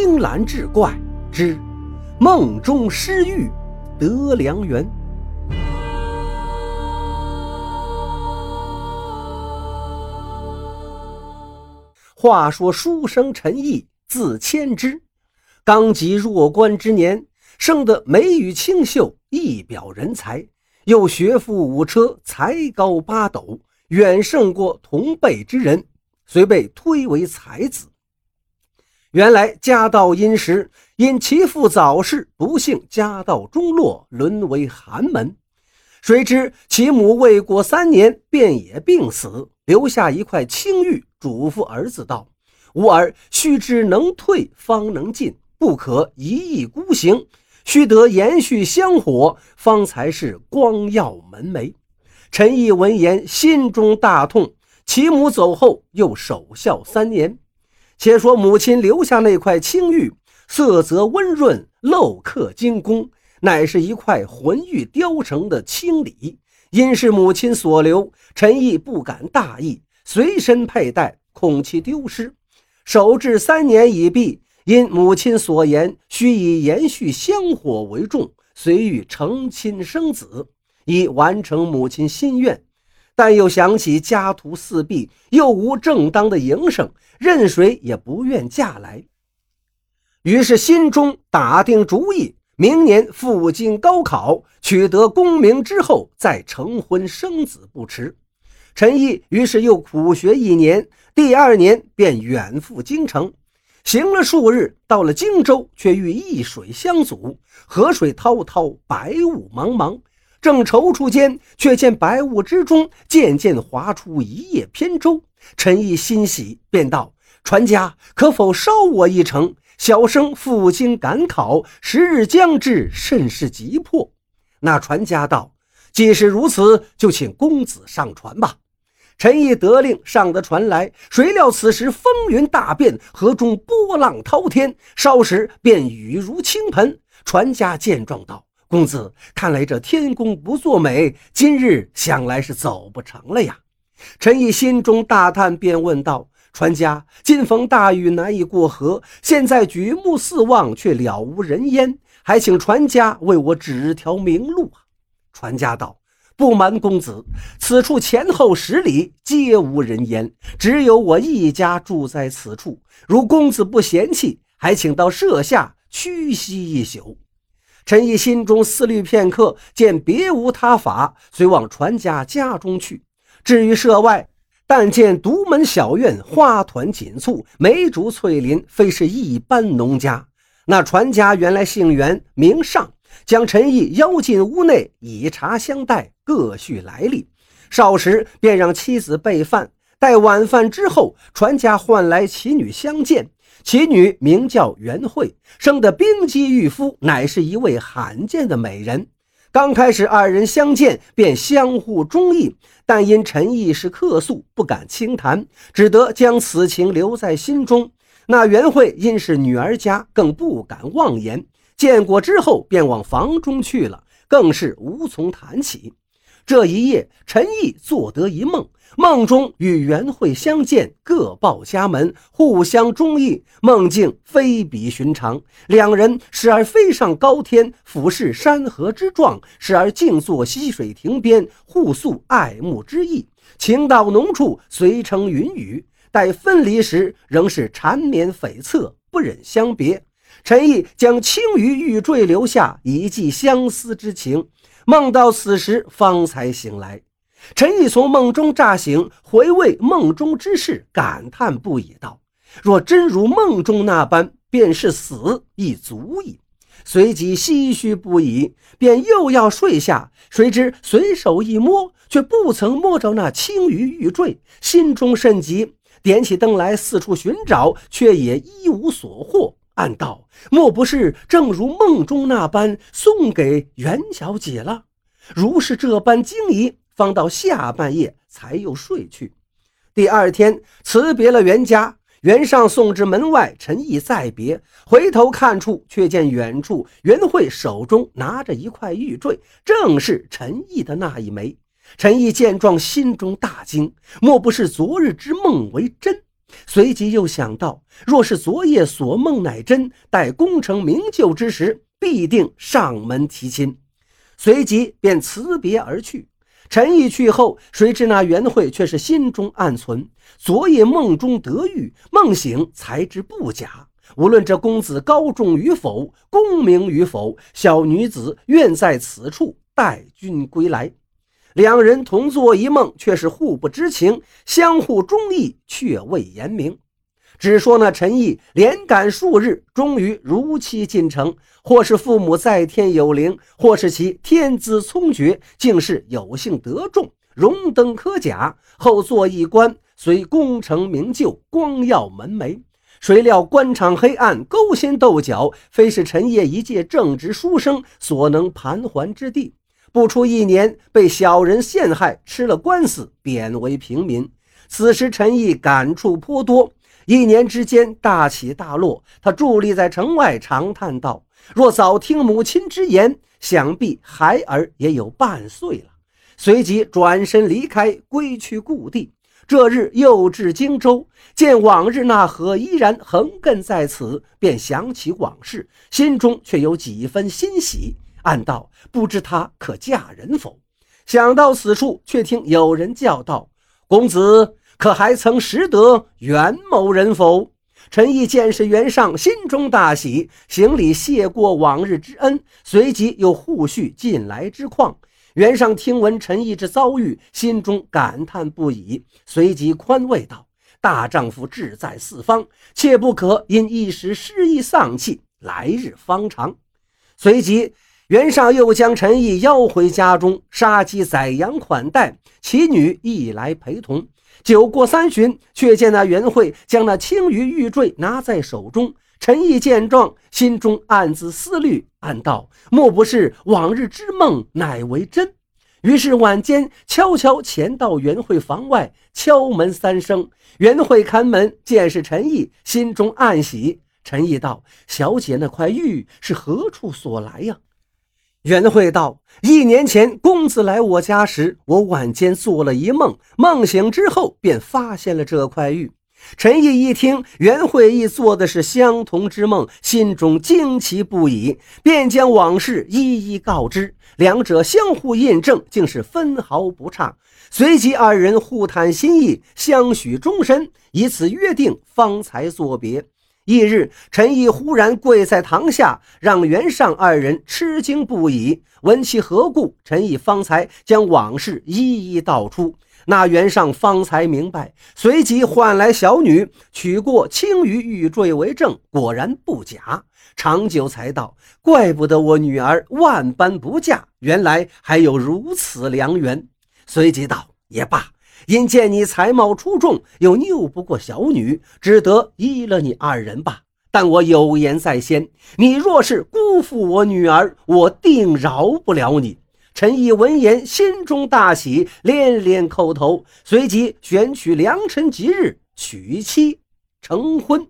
青蓝志怪之梦中失玉得良缘。话说书生陈毅字千之，刚及弱冠之年，生得眉宇清秀，一表人才，又学富五车，才高八斗，远胜过同辈之人，遂被推为才子。原来家道殷实，因其父早逝，不幸家道中落，沦为寒门。谁知其母未过三年，便也病死，留下一块青玉，嘱咐儿子道：“吾儿须知能退方能进，不可一意孤行，须得延续香火，方才是光耀门楣。”陈毅闻言，心中大痛。其母走后，又守孝三年。且说母亲留下那块青玉，色泽温润，镂刻精工，乃是一块浑玉雕成的青礼。因是母亲所留，陈毅不敢大意，随身佩戴，恐其丢失。守制三年已毕，因母亲所言，须以延续香火为重，遂欲成亲生子，以完成母亲心愿。但又想起家徒四壁，又无正当的营生，任谁也不愿嫁来。于是心中打定主意，明年赴京高考，取得功名之后再成婚生子不迟。陈毅于是又苦学一年，第二年便远赴京城。行了数日，到了荆州，却遇易水相阻，河水滔滔，白雾茫茫。正踌躇间，却见白雾之中渐渐划出一叶扁舟。陈毅欣喜，便道：“船家可否捎我一程？小生赴京赶考，时日将至，甚是急迫。”那船家道：“既是如此，就请公子上船吧。”陈毅得令上得船来，谁料此时风云大变，河中波浪滔天，稍时便雨如倾盆。船家见状道：公子，看来这天公不作美，今日想来是走不成了呀。陈毅心中大叹，便问道：“船家，今逢大雨，难以过河，现在举目四望，却了无人烟，还请船家为我指条明路啊！”船家道：“不瞒公子，此处前后十里皆无人烟，只有我一家住在此处。如公子不嫌弃，还请到舍下屈膝一宿。”陈毅心中思虑片刻，见别无他法，遂往船家家中去。至于舍外，但见独门小院，花团锦簇，梅竹翠林，非是一般农家。那船家原来姓袁，名尚，将陈毅邀进屋内，以茶相待，各叙来历。少时便让妻子备饭，待晚饭之后，船家唤来其女相见。其女名叫袁慧，生得冰肌玉肤，乃是一位罕见的美人。刚开始二人相见便相互中意，但因陈毅是客宿，不敢轻谈，只得将此情留在心中。那袁慧因是女儿家，更不敢妄言。见过之后，便往房中去了，更是无从谈起。这一夜，陈毅做得一梦。梦中与袁慧相见，各报家门，互相中意。梦境非比寻常，两人时而飞上高天，俯视山河之壮；时而静坐溪水亭边，互诉爱慕之意。情到浓处，遂成云雨。待分离时，仍是缠绵悱恻，不忍相别。陈毅将青鱼玉坠留下，以寄相思之情。梦到此时，方才醒来。陈毅从梦中乍醒，回味梦中之事，感叹不已，道：“若真如梦中那般，便是死亦足矣。”随即唏嘘不已，便又要睡下。谁知随手一摸，却不曾摸着那青鱼玉坠，心中甚急，点起灯来四处寻找，却也一无所获。暗道：“莫不是正如梦中那般送给袁小姐了？如是这般惊疑。”方到下半夜才又睡去。第二天辞别了袁家，袁尚送至门外，陈毅再别，回头看处，却见远处袁慧手中拿着一块玉坠，正是陈毅的那一枚。陈毅见状，心中大惊，莫不是昨日之梦为真？随即又想到，若是昨夜所梦乃真，待功成名就之时，必定上门提亲。随即便辞别而去。陈毅去后，谁知那袁慧却是心中暗存：昨夜梦中得遇，梦醒才知不假。无论这公子高中与否，功名与否，小女子愿在此处待君归来。两人同做一梦，却是互不知情，相互中意却未言明。只说那陈毅连赶数日，终于如期进城。或是父母在天有灵，或是其天资聪绝，竟是有幸得中，荣登科甲，后做一官，虽功成名就，光耀门楣。谁料官场黑暗，勾心斗角，非是陈烨一介正直书生所能盘桓之地。不出一年，被小人陷害，吃了官司，贬为平民。此时陈毅感触颇多，一年之间大起大落。他伫立在城外，长叹道：“若早听母亲之言，想必孩儿也有半岁了。”随即转身离开，归去故地。这日又至荆州，见往日那河依然横亘在此，便想起往事，心中却有几分欣喜，暗道不知她可嫁人否？想到此处，却听有人叫道：“公子可还曾识得袁某人否？”陈毅见是袁尚，心中大喜，行礼谢过往日之恩，随即又互叙近来之况。袁尚听闻陈毅之遭遇，心中感叹不已，随即宽慰道：“大丈夫志在四方，切不可因一时失意丧气，来日方长。”随即，袁尚又将陈毅邀回家中，杀鸡宰羊款待，其女亦来陪同。酒过三巡，却见那袁慧将那青鱼玉坠拿在手中。陈毅见状，心中暗自思虑，暗道：莫不是往日之梦乃为真？于是晚间悄悄潜到袁慧房外，敲门三声。袁慧开门，见是陈毅，心中暗喜。陈毅道：“小姐那块玉是何处所来呀？”袁慧道：“一年前公子来我家时，我晚间做了一梦，梦醒之后便发现了这块玉。”陈毅一听袁慧亦做的是相同之梦，心中惊奇不已，便将往事一一告知。两者相互印证，竟是分毫不差。随即二人互谈心意，相许终身，以此约定，方才作别。翌日，陈毅忽然跪在堂下，让袁尚二人吃惊不已。问其何故，陈毅方才将往事一一道出。那袁尚方才明白，随即唤来小女，取过青鱼玉坠为证，果然不假。长久才道：“怪不得我女儿万般不嫁，原来还有如此良缘。”随即道：“也罢，因见你才貌出众，又拗不过小女，只得依了你二人吧。但我有言在先，你若是辜负我女儿，我定饶不了你。”陈毅闻言，心中大喜，连连叩头，随即选取良辰吉日，娶妻成婚。